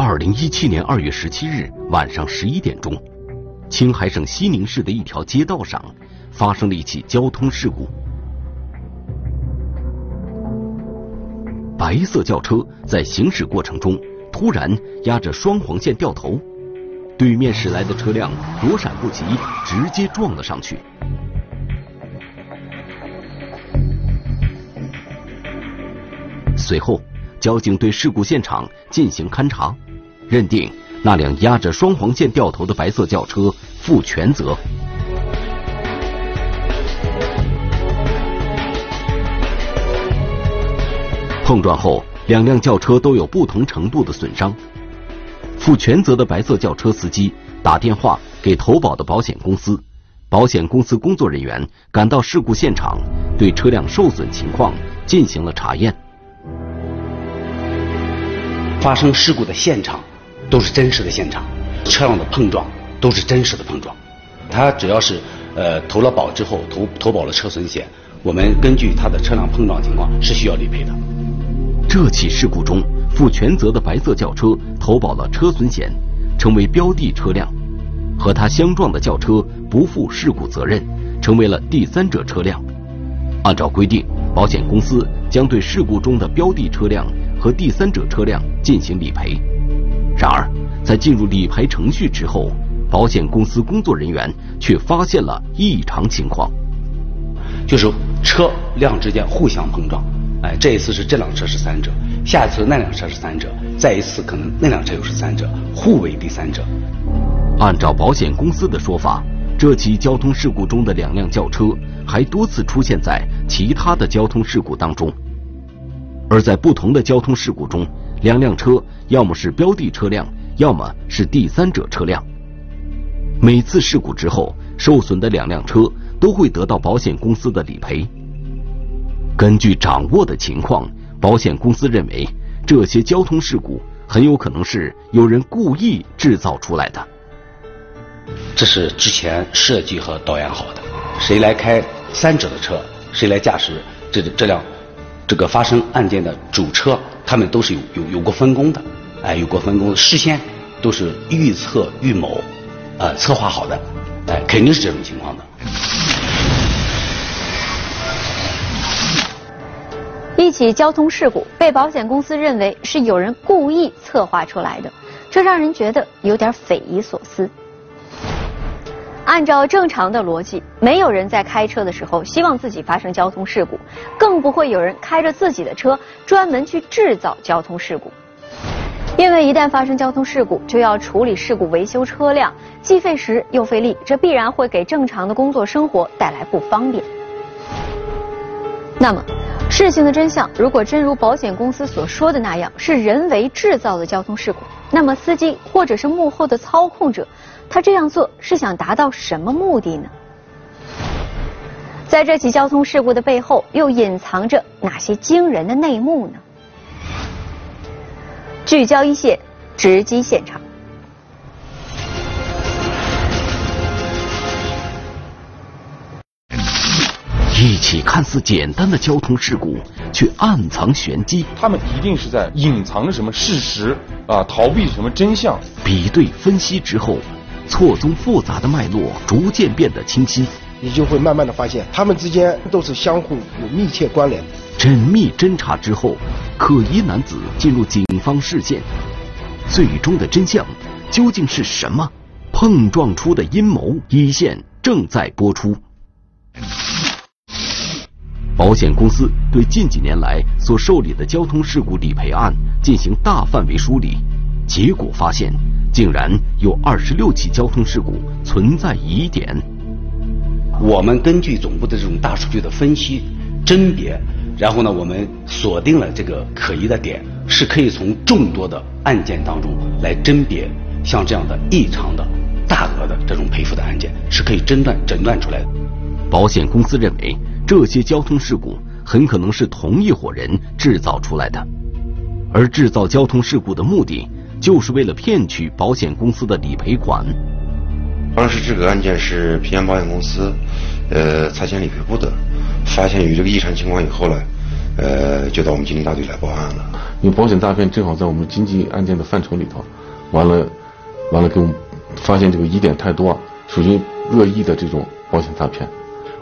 二零一七年二月十七日晚上十一点钟，青海省西宁市的一条街道上发生了一起交通事故。白色轿车在行驶过程中突然压着双黄线掉头，对面驶来的车辆躲闪不及，直接撞了上去。随后，交警对事故现场进行勘查。认定那辆压着双黄线掉头的白色轿车负全责。碰撞后，两辆轿车都有不同程度的损伤。负全责的白色轿车司机打电话给投保的保险公司，保险公司工作人员赶到事故现场，对车辆受损情况进行了查验。发生事故的现场。都是真实的现场，车辆的碰撞都是真实的碰撞。他只要是呃投了保之后投投保了车损险，我们根据他的车辆碰撞情况是需要理赔的。这起事故中负全责的白色轿车投保了车损险，成为标的车辆；和他相撞的轿车不负事故责任，成为了第三者车辆。按照规定，保险公司将对事故中的标的车辆和第三者车辆进行理赔。然而，在进入理赔程序之后，保险公司工作人员却发现了异常情况，就是车辆之间互相碰撞。哎，这一次是这辆车是三者，下一次那辆车是三者，再一次可能那辆车又是三者，互为第三者。按照保险公司的说法，这起交通事故中的两辆轿车还多次出现在其他的交通事故当中，而在不同的交通事故中。两辆车要么是标的车辆，要么是第三者车辆。每次事故之后，受损的两辆车都会得到保险公司的理赔。根据掌握的情况，保险公司认为这些交通事故很有可能是有人故意制造出来的。这是之前设计和导演好的，谁来开三者的车，谁来驾驶这这辆这个发生案件的主车。他们都是有有有过分工的，哎，有过分工，事先都是预测预谋，呃，策划好的，哎，肯定是这种情况的。一起交通事故被保险公司认为是有人故意策划出来的，这让人觉得有点匪夷所思。按照正常的逻辑，没有人在开车的时候希望自己发生交通事故，更不会有人开着自己的车专门去制造交通事故。因为一旦发生交通事故，就要处理事故、维修车辆，既费时又费力，这必然会给正常的工作生活带来不方便。那么，事情的真相如果真如保险公司所说的那样是人为制造的交通事故，那么司机或者是幕后的操控者。他这样做是想达到什么目的呢？在这起交通事故的背后，又隐藏着哪些惊人的内幕呢？聚焦一线，直击现场。一起看似简单的交通事故，却暗藏玄机。他们一定是在隐藏着什么事实啊，逃避什么真相。比对分析之后。错综复杂的脉络逐渐变得清晰，你就会慢慢的发现，他们之间都是相互有密切关联。缜密侦查之后，可疑男子进入警方视线，最终的真相究竟是什么？碰撞出的阴谋，一线正在播出。保险公司对近几年来所受理的交通事故理赔案进行大范围梳理，结果发现。竟然有二十六起交通事故存在疑点。我们根据总部的这种大数据的分析、甄别，然后呢，我们锁定了这个可疑的点，是可以从众多的案件当中来甄别，像这样的异常的、大额的这种赔付的案件，是可以诊断诊断出来的。保险公司认为，这些交通事故很可能是同一伙人制造出来的，而制造交通事故的目的。就是为了骗取保险公司的理赔款。当时这个案件是平安保险公司，呃，财险理赔部的，发现有这个异常情况以后呢，呃，就到我们经理大队来报案了。因为保险诈骗正好在我们经济案件的范畴里头，完了，完了给我们发现这个疑点太多，属于恶意的这种保险诈骗。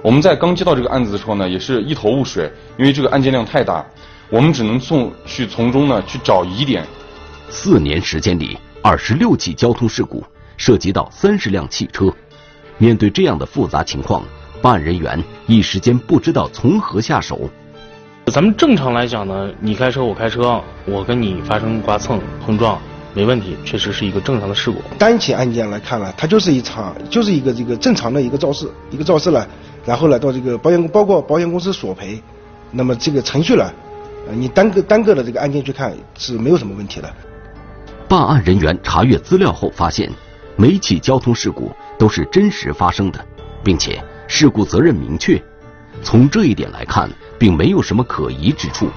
我们在刚接到这个案子的时候呢，也是一头雾水，因为这个案件量太大，我们只能从去从中呢去找疑点。四年时间里，二十六起交通事故，涉及到三十辆汽车。面对这样的复杂情况，办案人员一时间不知道从何下手。咱们正常来讲呢，你开车我开车，我跟你发生刮蹭碰撞，没问题，确实是一个正常的事故。单起案件来看呢，它就是一场，就是一个这个正常的一个肇事，一个肇事呢，然后呢到这个保险包括保险公司索赔，那么这个程序呢，你单个单个的这个案件去看是没有什么问题的。办案人员查阅资料后发现，每起交通事故都是真实发生的，并且事故责任明确。从这一点来看，并没有什么可疑之处。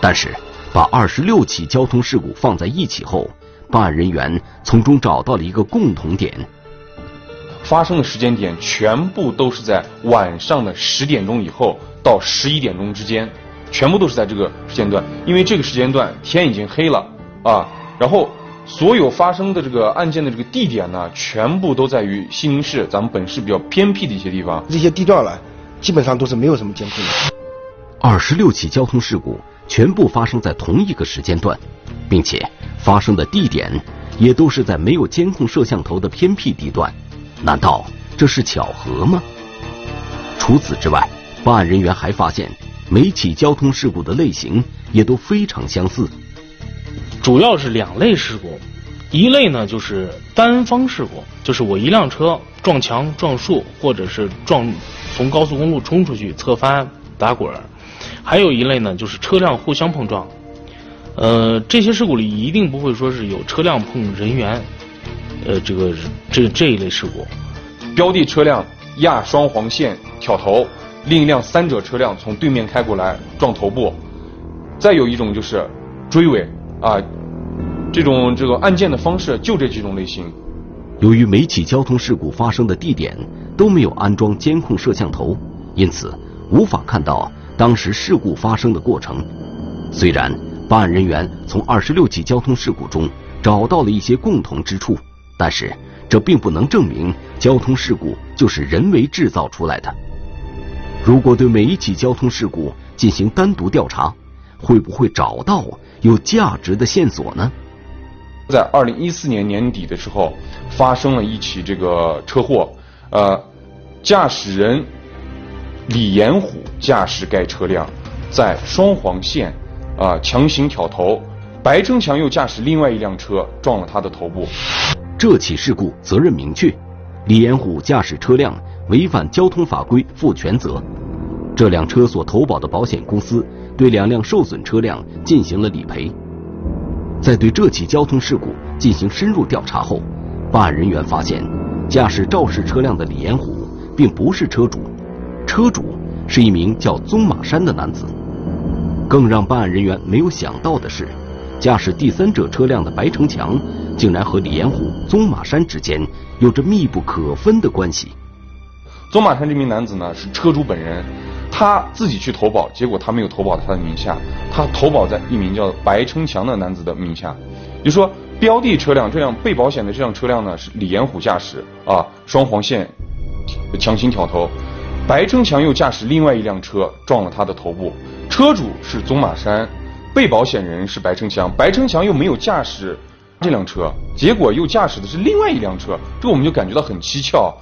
但是，把二十六起交通事故放在一起后，办案人员从中找到了一个共同点：发生的时间点全部都是在晚上的十点钟以后到十一点钟之间，全部都是在这个时间段。因为这个时间段天已经黑了啊，然后所有发生的这个案件的这个地点呢，全部都在于西宁市咱们本市比较偏僻的一些地方。这些地段呢，基本上都是没有什么监控的。二十六起交通事故全部发生在同一个时间段，并且发生的地点也都是在没有监控摄像头的偏僻地段。难道这是巧合吗？除此之外，办案人员还发现每起交通事故的类型也都非常相似。主要是两类事故，一类呢就是单方事故，就是我一辆车撞墙、撞树，或者是撞从高速公路冲出去侧翻打滚儿；还有一类呢就是车辆互相碰撞。呃，这些事故里一定不会说是有车辆碰人员，呃，这个这这一类事故。标的车辆压双黄线挑头，另一辆三者车辆从对面开过来撞头部，再有一种就是追尾啊，这种这个案件的方式就这几种类型。由于每起交通事故发生的地点都没有安装监控摄像头，因此无法看到当时事故发生的过程。虽然办案人员从二十六起交通事故中找到了一些共同之处，但是这并不能证明交通事故就是人为制造出来的。如果对每一起交通事故进行单独调查，会不会找到有价值的线索呢？在二零一四年年底的时候，发生了一起这个车祸，呃，驾驶人李延虎驾驶该车辆在双黄线啊、强行挑头，白称强又驾驶另外一辆车撞了他的头部。这起事故责任明确，李延虎驾驶车辆违反交通法规负全责。这辆车所投保的保险公司对两辆受损车辆进行了理赔。在对这起交通事故进行深入调查后，办案人员发现，驾驶肇事车辆的李延虎并不是车主，车主是一名叫宗马山的男子。更让办案人员没有想到的是，驾驶第三者车辆的白城强竟然和李延虎、宗马山之间有着密不可分的关系。宗马山这名男子呢是车主本人，他自己去投保，结果他没有投保他的名下，他投保在一名叫白称强的男子的名下。也就说，标的车辆这辆被保险的这辆车辆呢是李延虎驾驶啊，双黄线强行挑头，白称强又驾驶另外一辆车撞了他的头部，车主是宗马山，被保险人是白称强，白称强又没有驾驶这辆车，结果又驾驶的是另外一辆车，这我们就感觉到很蹊跷。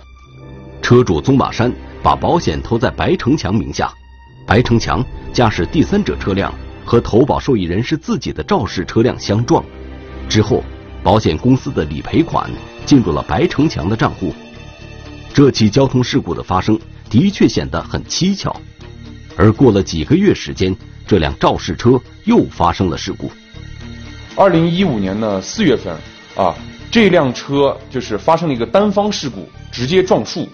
车主宗马山把保险投在白成强名下，白成强驾驶第三者车辆和投保受益人是自己的肇事车辆相撞，之后保险公司的理赔款进入了白成强的账户。这起交通事故的发生的确显得很蹊跷，而过了几个月时间，这辆肇事车又发生了事故。二零一五年的四月份啊，这辆车就是发生了一个单方事故，直接撞树。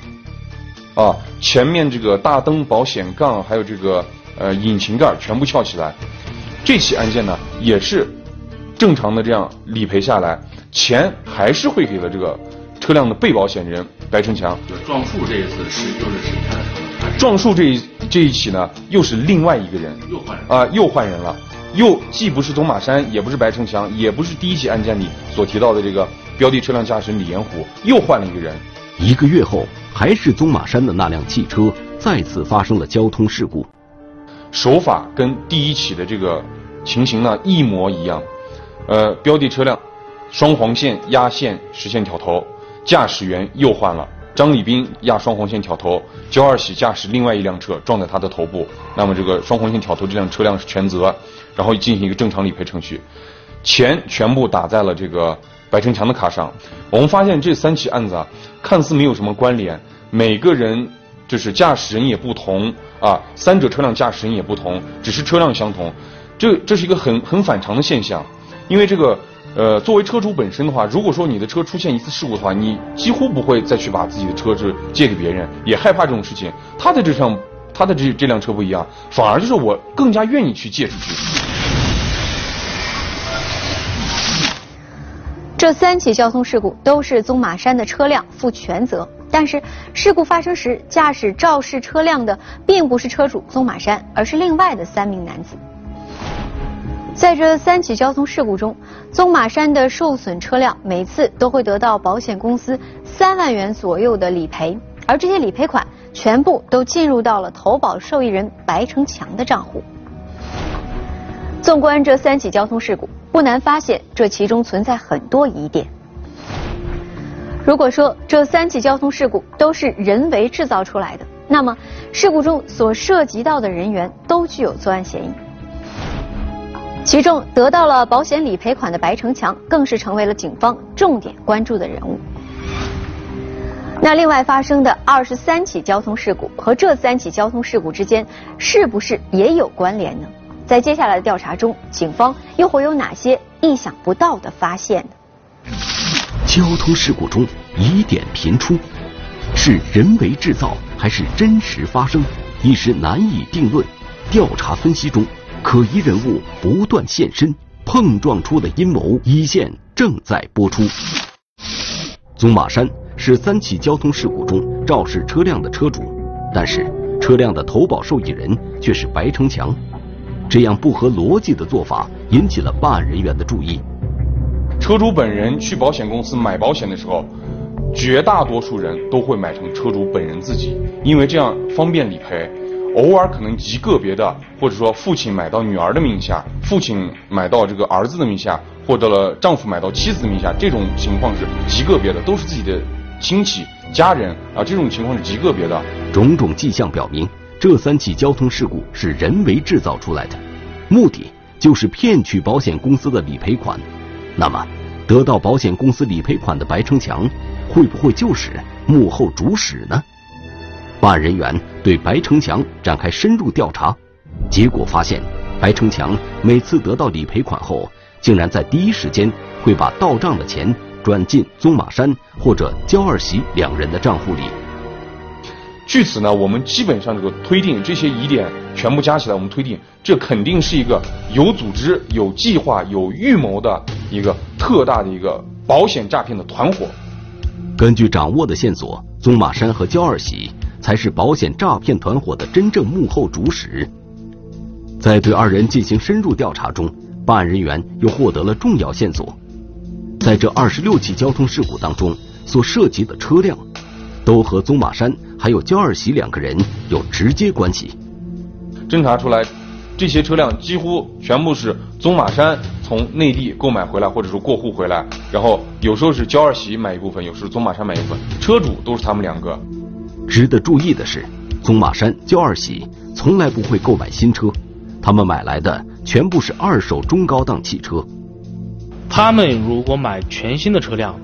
啊，前面这个大灯、保险杠还有这个呃引擎盖全部翘起来。这起案件呢，也是正常的这样理赔下来，钱还是会给了这个车辆的被保险人白成强。就撞树这一次是又是谁开的车？撞树这一这一起呢，又是另外一个人，又换人啊，又换人了。又既不是宗马山，也不是白城墙，也不是第一起案件里所提到的这个标的车辆驾驶人李延虎，又换了一个人。一个月后，还是宗马山的那辆汽车再次发生了交通事故，手法跟第一起的这个情形呢一模一样。呃，标的车辆双黄线压线实现挑头，驾驶员又换了。张立斌压双黄线挑头，焦二喜驾驶另外一辆车撞在他的头部。那么这个双黄线挑头这辆车辆是全责，然后进行一个正常理赔程序，钱全部打在了这个白成强的卡上。我们发现这三起案子啊，看似没有什么关联，每个人就是驾驶人也不同啊，三者车辆驾驶人也不同，只是车辆相同，这这是一个很很反常的现象，因为这个。呃，作为车主本身的话，如果说你的车出现一次事故的话，你几乎不会再去把自己的车子借给别人，也害怕这种事情。他的这辆，他的这这辆车不一样，反而就是我更加愿意去借出去。这三起交通事故都是宗马山的车辆负全责，但是事故发生时驾驶肇事车辆的并不是车主宗马山，而是另外的三名男子。在这三起交通事故中，宗马山的受损车辆每次都会得到保险公司三万元左右的理赔，而这些理赔款全部都进入到了投保受益人白成强的账户。纵观这三起交通事故，不难发现这其中存在很多疑点。如果说这三起交通事故都是人为制造出来的，那么事故中所涉及到的人员都具有作案嫌疑。其中得到了保险理赔款的白成强，更是成为了警方重点关注的人物。那另外发生的二十三起交通事故和这三起交通事故之间，是不是也有关联呢？在接下来的调查中，警方又会有哪些意想不到的发现呢？交通事故中疑点频出，是人为制造还是真实发生，一时难以定论。调查分析中。可疑人物不断现身，碰撞出的阴谋一线正在播出。宗马山是三起交通事故中肇事车辆的车主，但是车辆的投保受益人却是白成强，这样不合逻辑的做法引起了办案人员的注意。车主本人去保险公司买保险的时候，绝大多数人都会买成车主本人自己，因为这样方便理赔。偶尔可能极个别的，或者说父亲买到女儿的名下，父亲买到这个儿子的名下，或者了丈夫买到妻子的名下，这种情况是极个别的，都是自己的亲戚家人啊，这种情况是极个别的。种种迹象表明，这三起交通事故是人为制造出来的，目的就是骗取保险公司的理赔款。那么，得到保险公司理赔款的白成强，会不会就是幕后主使呢？办案人员对白成强展开深入调查，结果发现，白成强每次得到理赔款后，竟然在第一时间会把到账的钱转进宗马山或者焦二喜两人的账户里。据此呢，我们基本上这个推定，这些疑点全部加起来，我们推定这肯定是一个有组织、有计划、有预谋的一个特大的一个保险诈骗的团伙。根据掌握的线索，宗马山和焦二喜。才是保险诈骗团伙的真正幕后主使。在对二人进行深入调查中，办案人员又获得了重要线索。在这二十六起交通事故当中，所涉及的车辆，都和宗马山还有焦二喜两个人有直接关系。侦查出来，这些车辆几乎全部是宗马山从内地购买回来，或者说过户回来，然后有时候是焦二喜买一部分，有时候宗马山买一部分，车主都是他们两个。值得注意的是，宗马山、焦二喜从来不会购买新车，他们买来的全部是二手中高档汽车。他们如果买全新的车辆，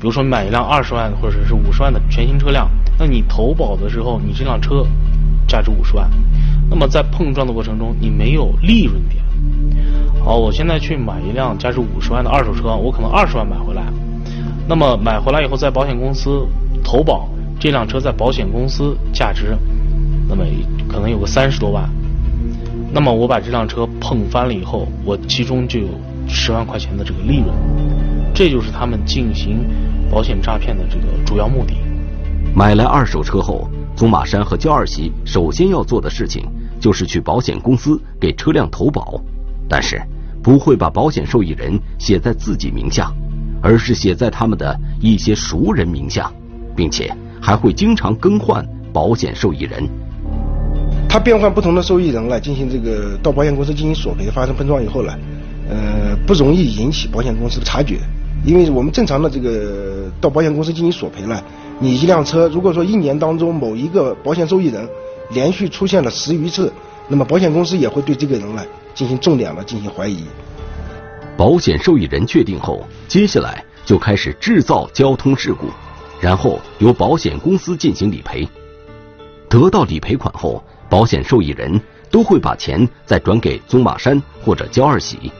比如说买一辆二十万或者是五十万的全新车辆，那你投保的时候，你这辆车价值五十万，那么在碰撞的过程中，你没有利润点。好，我现在去买一辆价值五十万的二手车，我可能二十万买回来，那么买回来以后在保险公司投保。这辆车在保险公司价值，那么可能有个三十多万，那么我把这辆车碰翻了以后，我其中就有十万块钱的这个利润，这就是他们进行保险诈骗的这个主要目的。买来二手车后，宗马山和焦二喜首先要做的事情就是去保险公司给车辆投保，但是不会把保险受益人写在自己名下，而是写在他们的一些熟人名下，并且还会经常更换保险受益人。他变换不同的受益人来进行这个到保险公司进行索赔，发生碰撞以后呢，呃，不容易引起保险公司的察觉，因为我们正常的这个到保险公司进行索赔呢，你一辆车如果说一年当中某一个保险受益人连续出现了十余次，那么保险公司也会对这个人呢进行重点的进行怀疑。保险受益人确定后，接下来就开始制造交通事故，然后由保险公司进行理赔。得到理赔款后。保险受益人都会把钱再转给宗马山或者焦二喜。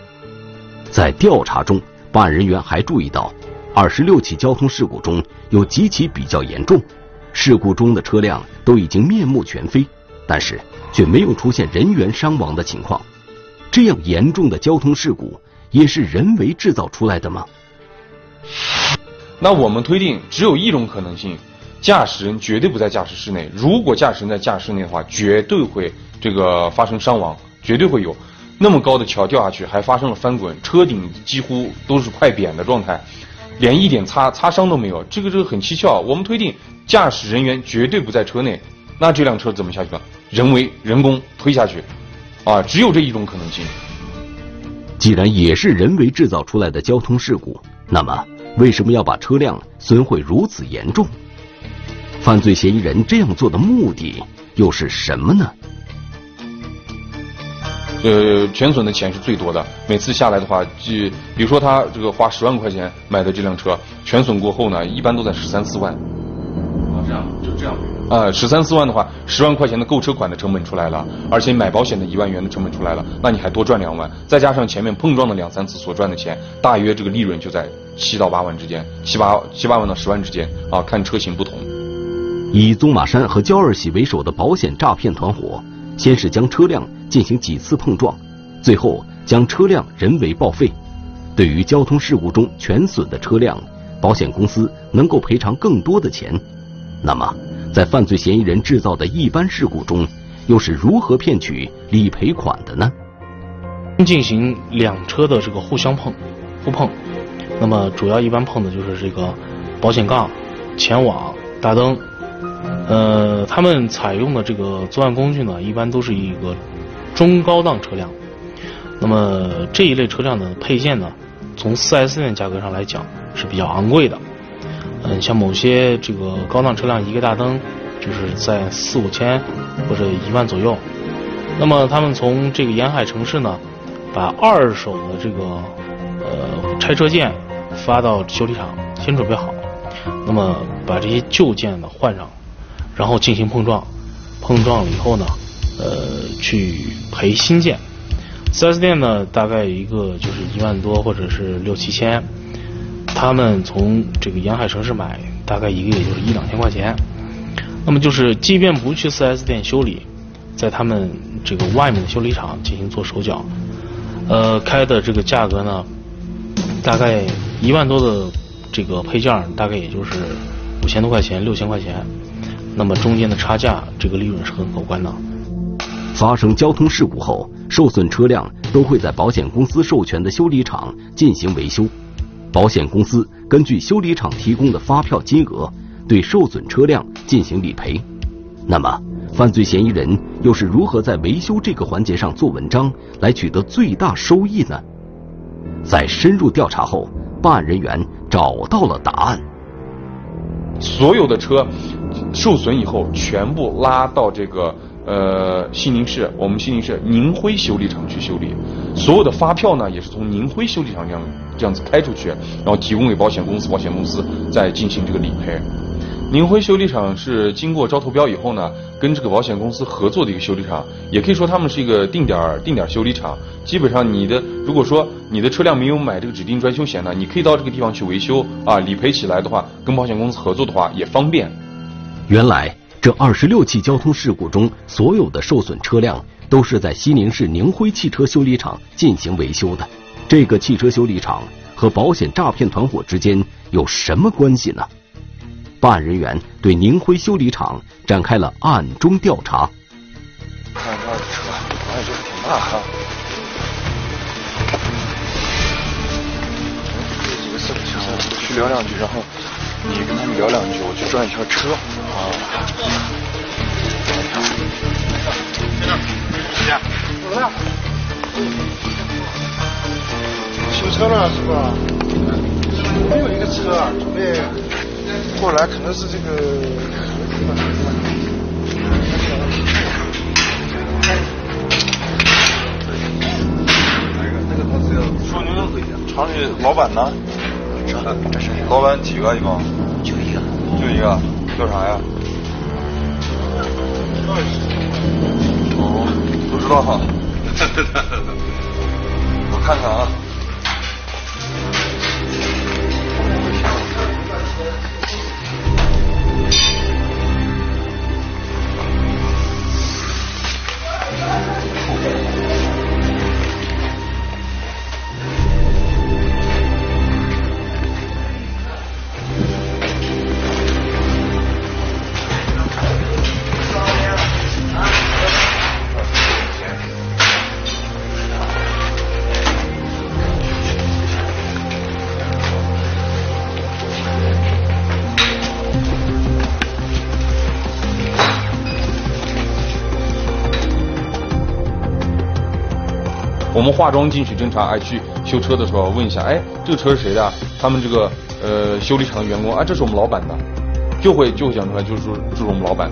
在调查中，办案人员还注意到，二十六起交通事故中有几起比较严重，事故中的车辆都已经面目全非，但是却没有出现人员伤亡的情况。这样严重的交通事故也是人为制造出来的吗？那我们推定只有一种可能性。驾驶人绝对不在驾驶室内。如果驾驶人在驾驶室内的话，绝对会这个发生伤亡，绝对会有。那么高的桥掉下去，还发生了翻滚，车顶几乎都是快扁的状态，连一点擦擦伤都没有。这个这个很蹊跷。我们推定驾驶人员绝对不在车内，那这辆车怎么下去的？人为人工推下去，啊，只有这一种可能性。既然也是人为制造出来的交通事故，那么为什么要把车辆损毁如此严重？犯罪嫌疑人这样做的目的又是什么呢？呃，全损的钱是最多的。每次下来的话，就比如说他这个花十万块钱买的这辆车，全损过后呢，一般都在十三四万。啊，这样就这样。啊，十三四万的话，十万块钱的购车款的成本出来了，而且买保险的一万元的成本出来了，那你还多赚两万，再加上前面碰撞的两三次所赚的钱，大约这个利润就在七到八万之间，七八七八万到十万之间啊，看车型不同。以宗马山和焦二喜为首的保险诈骗团伙，先是将车辆进行几次碰撞，最后将车辆人为报废。对于交通事故中全损的车辆，保险公司能够赔偿更多的钱。那么，在犯罪嫌疑人制造的一般事故中，又是如何骗取理赔款的呢？进行两车的这个互相碰、互碰，那么主要一般碰的就是这个保险杠、前网、大灯。呃，他们采用的这个作案工具呢，一般都是一个中高档车辆。那么这一类车辆的配件呢，从 4S 店价格上来讲是比较昂贵的。嗯，像某些这个高档车辆，一个大灯就是在四五千或者一万左右。那么他们从这个沿海城市呢，把二手的这个呃拆车件发到修理厂，先准备好，那么把这些旧件呢换上。然后进行碰撞，碰撞了以后呢，呃，去赔新件。4S 店呢，大概一个就是一万多或者是六七千，他们从这个沿海城市买，大概一个也就是一两千块钱。那么就是，即便不去 4S 店修理，在他们这个外面的修理厂进行做手脚，呃，开的这个价格呢，大概一万多的这个配件，大概也就是五千多块钱、六千块钱。那么中间的差价，这个利润是很可观的。发生交通事故后，受损车辆都会在保险公司授权的修理厂进行维修，保险公司根据修理厂提供的发票金额，对受损车辆进行理赔。那么，犯罪嫌疑人又是如何在维修这个环节上做文章，来取得最大收益呢？在深入调查后，办案人员找到了答案。所有的车受损以后，全部拉到这个呃西宁市，我们西宁市宁辉修理厂去修理。所有的发票呢，也是从宁辉修理厂这样这样子开出去，然后提供给保险公司，保险公司再进行这个理赔。宁辉修理厂是经过招投标以后呢，跟这个保险公司合作的一个修理厂，也可以说他们是一个定点定点修理厂。基本上你的如果说你的车辆没有买这个指定专修险呢，你可以到这个地方去维修啊，理赔起来的话，跟保险公司合作的话也方便。原来这二十六起交通事故中，所有的受损车辆都是在西宁市宁辉汽车修理厂进行维修的。这个汽车修理厂和保险诈骗团伙之间有什么关系呢？办案人员对宁辉修理厂展开了暗中调查。看他的车，反正就是挺大哈。这几个去聊两句，然后。你跟他们聊两句，我去转一圈车。啊。修车了是吧？没有一个车啊，准备过来，可能是这个。说牛回去。厂里老板呢？老板几个一共？就一个。就一个，叫啥呀？哦，不知道哈。我看看啊。化妆进去侦查，哎，去修车的时候问一下，哎，这个车是谁的？他们这个呃修理厂的员工，啊，这是我们老板的，就会就会讲出来，就是说这是我们老板。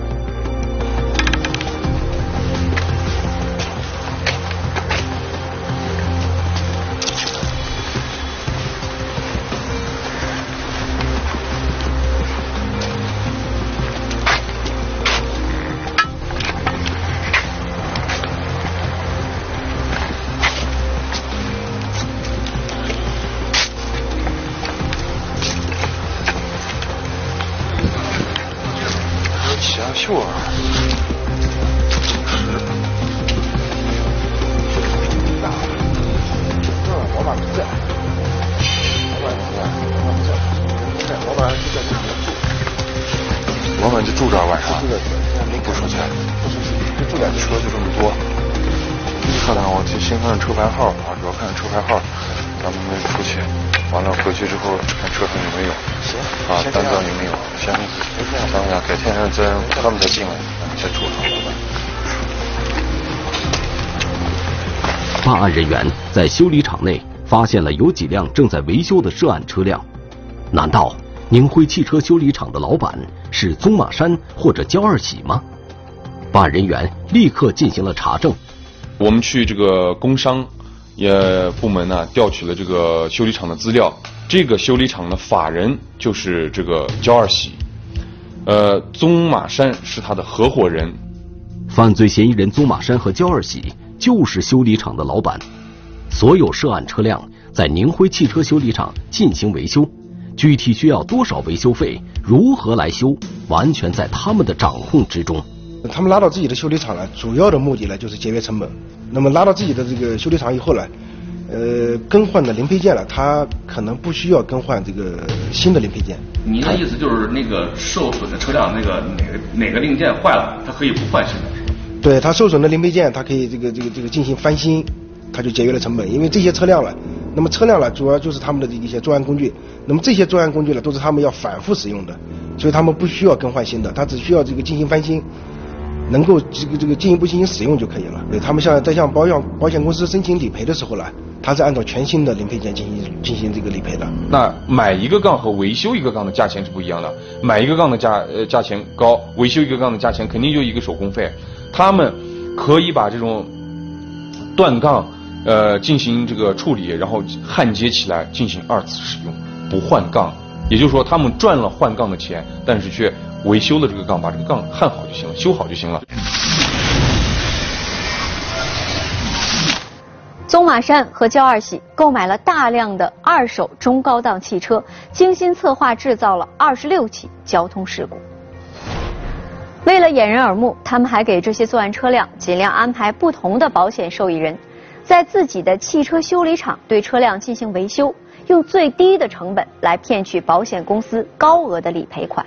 想想改天再他们再进来，再住上。办案人员在修理厂内发现了有几辆正在维修的涉案车辆，难道宁辉汽车修理厂的老板是宗马山或者焦二喜吗？办案人员立刻进行了查证。我们去这个工商也部门呢，调取了这个修理厂的资料。这个修理厂的法人就是这个焦二喜，呃，宗马山是他的合伙人。犯罪嫌疑人宗马山和焦二喜就是修理厂的老板。所有涉案车辆在宁辉汽车修理厂进行维修，具体需要多少维修费，如何来修，完全在他们的掌控之中。他们拉到自己的修理厂来，主要的目的呢就是节约成本。那么拉到自己的这个修理厂以后呢，呃，更换的零配件了，它可能不需要更换这个新的零配件。您的意思就是那个受损的车辆那个哪个哪个零件坏了，它可以不换新的？对，它受损的零配件，它可以这个这个这个进行翻新，它就节约了成本。因为这些车辆了，那么车辆呢，主要就是他们的一些作案工具。那么这些作案工具呢，都是他们要反复使用的，所以他们不需要更换新的，他只需要这个进行翻新。能够这个这个进一步进行使用就可以了。对他们向在向保险保险公司申请理赔的时候呢，他是按照全新的零配件进行进行这个理赔的。那买一个杠和维修一个杠的价钱是不一样的。买一个杠的价呃价钱高，维修一个杠的价钱肯定就一个手工费。他们可以把这种断杠呃进行这个处理，然后焊接起来进行二次使用，不换杠。也就是说，他们赚了换杠的钱，但是却。维修了这个杠，把这个杠焊好就行了，修好就行了。宗马山和焦二喜购买了大量的二手中高档汽车，精心策划制造了二十六起交通事故。为了掩人耳目，他们还给这些作案车辆尽量安排不同的保险受益人，在自己的汽车修理厂对车辆进行维修，用最低的成本来骗取保险公司高额的理赔款。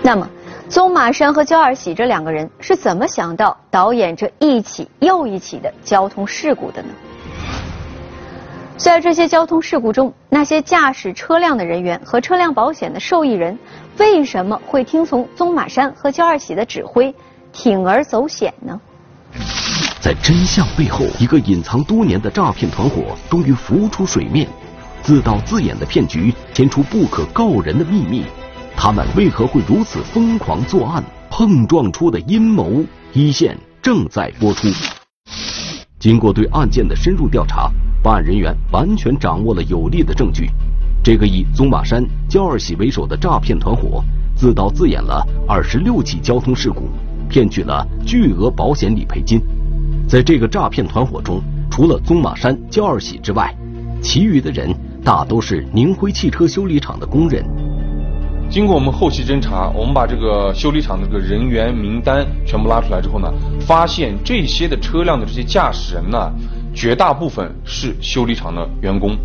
那么，宗马山和焦二喜这两个人是怎么想到导演这一起又一起的交通事故的呢？在这些交通事故中，那些驾驶车辆的人员和车辆保险的受益人，为什么会听从宗马山和焦二喜的指挥，铤而走险呢？在真相背后，一个隐藏多年的诈骗团伙终于浮出水面。自导自演的骗局，牵出不可告人的秘密。他们为何会如此疯狂作案？碰撞出的阴谋，一线正在播出。经过对案件的深入调查，办案人员完全掌握了有力的证据。这个以宗马山、焦二喜为首的诈骗团伙，自导自演了二十六起交通事故，骗取了巨额保险理赔金。在这个诈骗团伙中，除了宗马山、焦二喜之外，其余的人。大都是宁辉汽车修理厂的工人。经过我们后期侦查，我们把这个修理厂的这个人员名单全部拉出来之后呢，发现这些的车辆的这些驾驶人呢，绝大部分是修理厂的员工。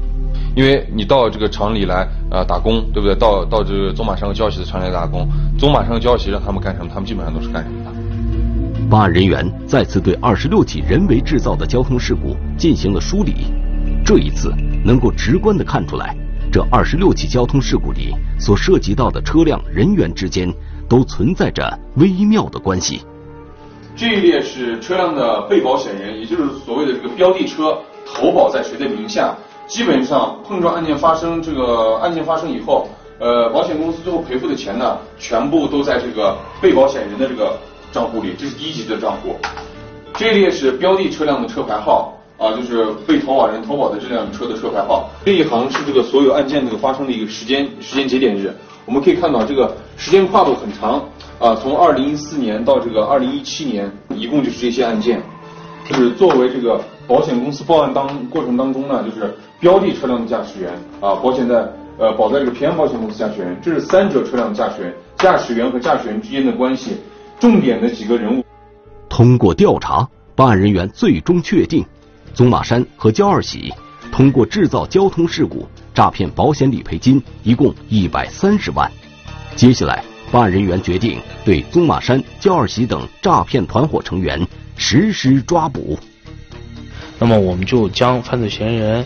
因为你到这个厂里来呃打工，对不对？到到这个宗马山和交喜的厂里来打工，宗马山和交喜让他们干什么，他们基本上都是干什么的。办案人员再次对二十六起人为制造的交通事故进行了梳理。这一次能够直观的看出来，这二十六起交通事故里所涉及到的车辆人员之间都存在着微妙的关系。这一列是车辆的被保险人，也就是所谓的这个标的车投保在谁的名下。基本上碰撞案件发生，这个案件发生以后，呃，保险公司最后赔付的钱呢，全部都在这个被保险人的这个账户里，这是第一级的账户。这一列是标的车辆的车牌号。啊，就是被投保人投保的这辆车的车牌号。这一行是这个所有案件这个发生的一个时间时间节点日。我们可以看到这个时间跨度很长啊，从二零一四年到这个二零一七年，一共就是这些案件。就是作为这个保险公司报案当过程当中呢，就是标的车辆的驾驶员啊，保险在呃保在这个平安保险公司驾驶员，这是三者车辆驾驶员，驾驶员和驾驶员之间的关系，重点的几个人物。通过调查，办案人员最终确定。宗马山和焦二喜通过制造交通事故诈骗保险理赔金一共一百三十万。接下来，办案人员决定对宗马山、焦二喜等诈骗团伙成员实施抓捕。那么，我们就将犯罪嫌疑人，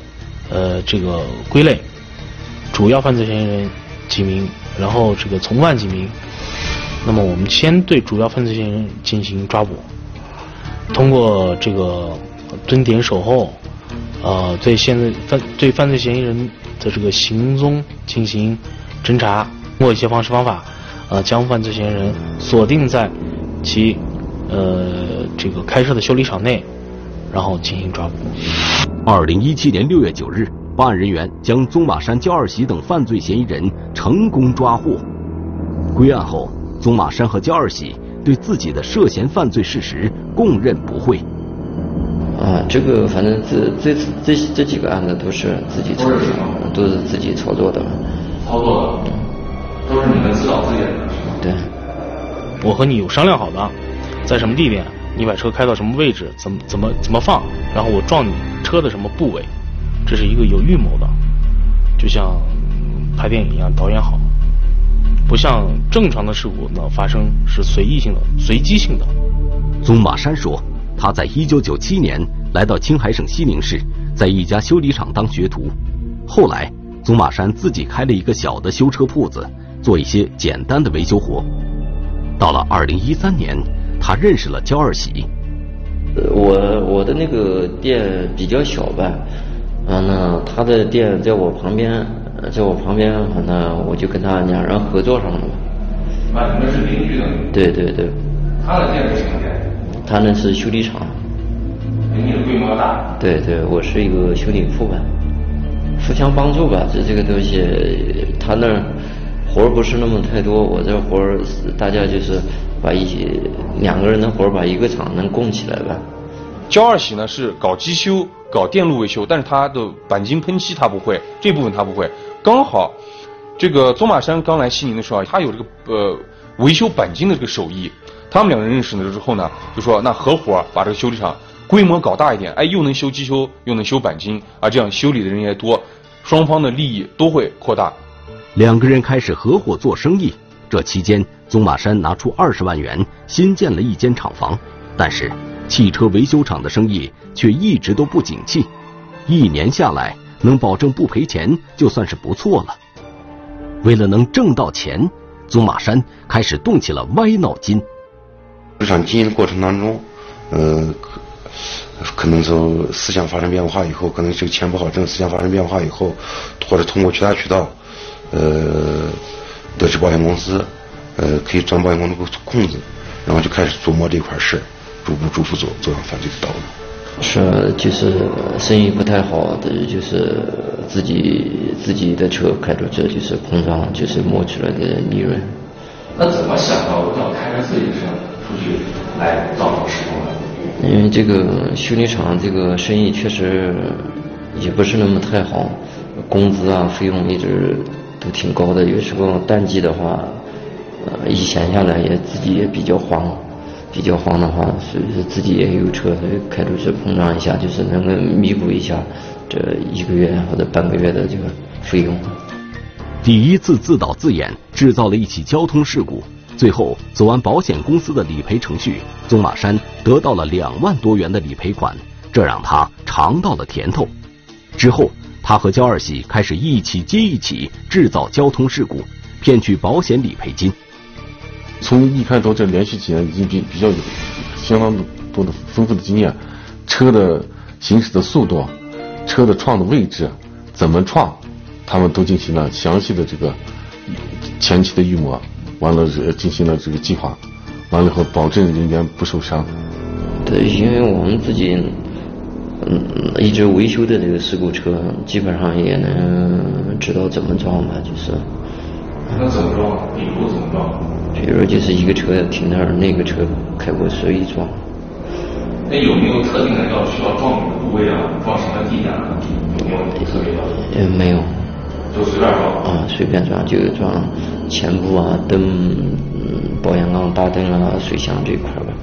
呃，这个归类，主要犯罪嫌疑人几名，然后这个从犯几名。那么，我们先对主要犯罪嫌疑人进行抓捕，通过这个。蹲点守候，呃，对现在犯对犯罪嫌疑人的这个行踪进行侦查，通过一些方式方法，呃，将犯罪嫌疑人锁定在其呃这个开设的修理厂内，然后进行抓捕。二零一七年六月九日，办案人员将宗马山、焦二喜等犯罪嫌疑人成功抓获。归案后，宗马山和焦二喜对自己的涉嫌犯罪事实供认不讳。啊，这个反正这这次这这几个案子都是自己操作，都是自己操作的。操作的，都是你们自导自演的。对。我和你有商量好的，在什么地点，你把车开到什么位置，怎么怎么怎么放，然后我撞你车的什么部位，这是一个有预谋的，就像拍电影一样，导演好，不像正常的事故呢发生是随意性的、随机性的。宗马山说。他在一九九七年来到青海省西宁市，在一家修理厂当学徒。后来，祖马山自己开了一个小的修车铺子，做一些简单的维修活。到了二零一三年，他认识了焦二喜。我我的那个店比较小吧，完了他的店在我旁边，在我旁边，完了我就跟他两人合作上了。啊，你们是邻居的？对对对。他的店是什么店？他那是修理厂，比你的规模大。对对，我是一个修理铺吧，互相帮助吧。这这个东西，他那儿活儿不是那么太多，我这活儿大家就是把一起两个人的活儿把一个厂能供起来吧。焦二喜呢是搞机修、搞电路维修，但是他的钣金喷漆他不会，这部分他不会。刚好这个宗马山刚来西宁的时候，他有这个呃维修钣金的这个手艺。他们两个人认识了之后呢，就说那合伙把这个修理厂规模搞大一点，哎，又能修机修，又能修钣金，啊，这样修理的人也多，双方的利益都会扩大。两个人开始合伙做生意。这期间，宗马山拿出二十万元新建了一间厂房，但是汽车维修厂的生意却一直都不景气。一年下来，能保证不赔钱就算是不错了。为了能挣到钱，宗马山开始动起了歪脑筋。日常经营的过程当中，呃，可能从思想发生变化以后，可能这个钱不好挣，思想发生变化以后，或者通过其他渠道，呃，得知保险公司，呃，可以钻保险公司空子，然后就开始琢磨这块事逐步逐步走走上犯罪的道路。是，就是生意不太好的，就是自己自己的车开着车就是碰撞，就是摸出来的利润。那怎么想到要开着自己的车出去来造成施工的？因为这个修理厂这个生意确实也不是那么太好，工资啊费用一直都挺高的，有时候淡季的话，呃一闲下来也自己也比较慌。比较慌的话，所以说自己也有车，所以开出去碰撞一下，就是能够弥补一下这一个月或者半个月的这个费用。第一次自导自演制造了一起交通事故，最后走完保险公司的理赔程序，宗马山得到了两万多元的理赔款，这让他尝到了甜头。之后，他和焦二喜开始一起接一起制造交通事故，骗取保险理赔金。从一开头这连续几年已经比比较有相当多的丰富的经验，车的行驶的速度，车的撞的位置，怎么撞，他们都进行了详细的这个前期的预模，完了进行了这个计划，完了以后保证人员不受伤。对，因为我们自己嗯一直维修的这个事故车，基本上也能知道怎么撞吧，就是。那怎么撞？比如怎么撞？比如就是一个车停那儿，那个车开过随意撞。那有没有特定的要需要撞哪个部位啊？撞什么地点啊？有没有特别要求？呃，没有。就随便撞？啊，随便撞就撞前部啊、灯、保险杠、大灯啊、水箱这一块吧。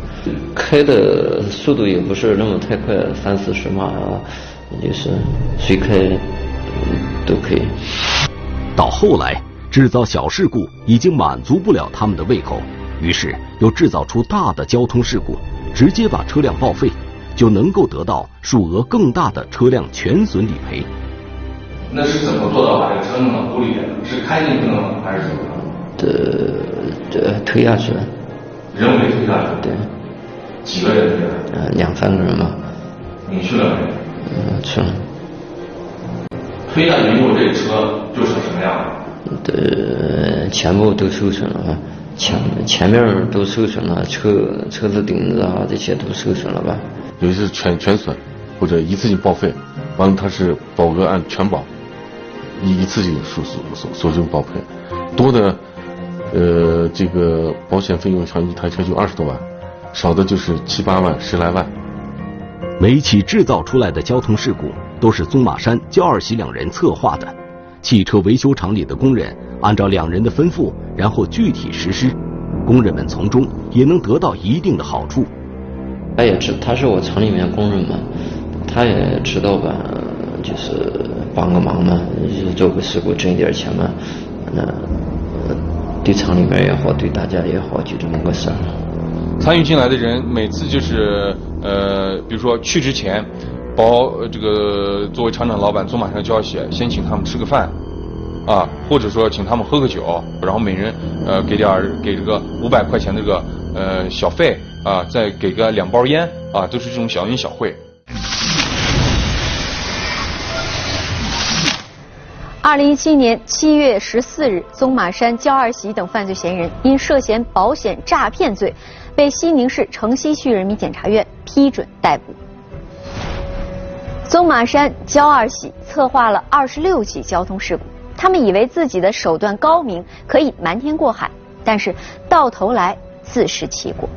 开的速度也不是那么太快，三四十码啊，就是随开都可以。到后来。制造小事故已经满足不了他们的胃口，于是又制造出大的交通事故，直接把车辆报废，就能够得到数额更大的车辆全损理赔。那是怎么做到把这个车弄到沟里的？是开进去的吗？还是怎么？的这推下去了。人为推下去？对。几个人？呃，两三个人吧。你去了没？嗯，去了。推下去以后，这车就成什么样了？的全部都受损了，前前面都受损了，车车子顶子啊这些都受损了吧？有些是全全损，或者一次性报废，完了它是保额按全保，一一次性索索索索证报废，多的呃这个保险费用像一台车就二十多万，少的就是七八万十来万。每起制造出来的交通事故都是宗马山焦二喜两人策划的。汽车维修厂里的工人按照两人的吩咐，然后具体实施，工人们从中也能得到一定的好处。他也知他是我厂里面工人嘛，他也知道吧，就是帮个忙嘛，做个事故挣一点钱嘛，那对厂里面也好，对大家也好，就这么个事儿。参与进来的人每次就是呃，比如说去之前。包这个作为厂长老板，宗马山交协先请他们吃个饭，啊，或者说请他们喝个酒，然后每人呃给点给这个五百块钱这个呃小费啊，再给个两包烟啊，都是这种小恩小惠。二零一七年七月十四日，宗马山、焦二喜等犯罪嫌疑人因涉嫌保险诈骗罪，被西宁市城西区人民检察院批准逮捕。宗马山、焦二喜策划了二十六起交通事故，他们以为自己的手段高明，可以瞒天过海，但是到头来自食其果。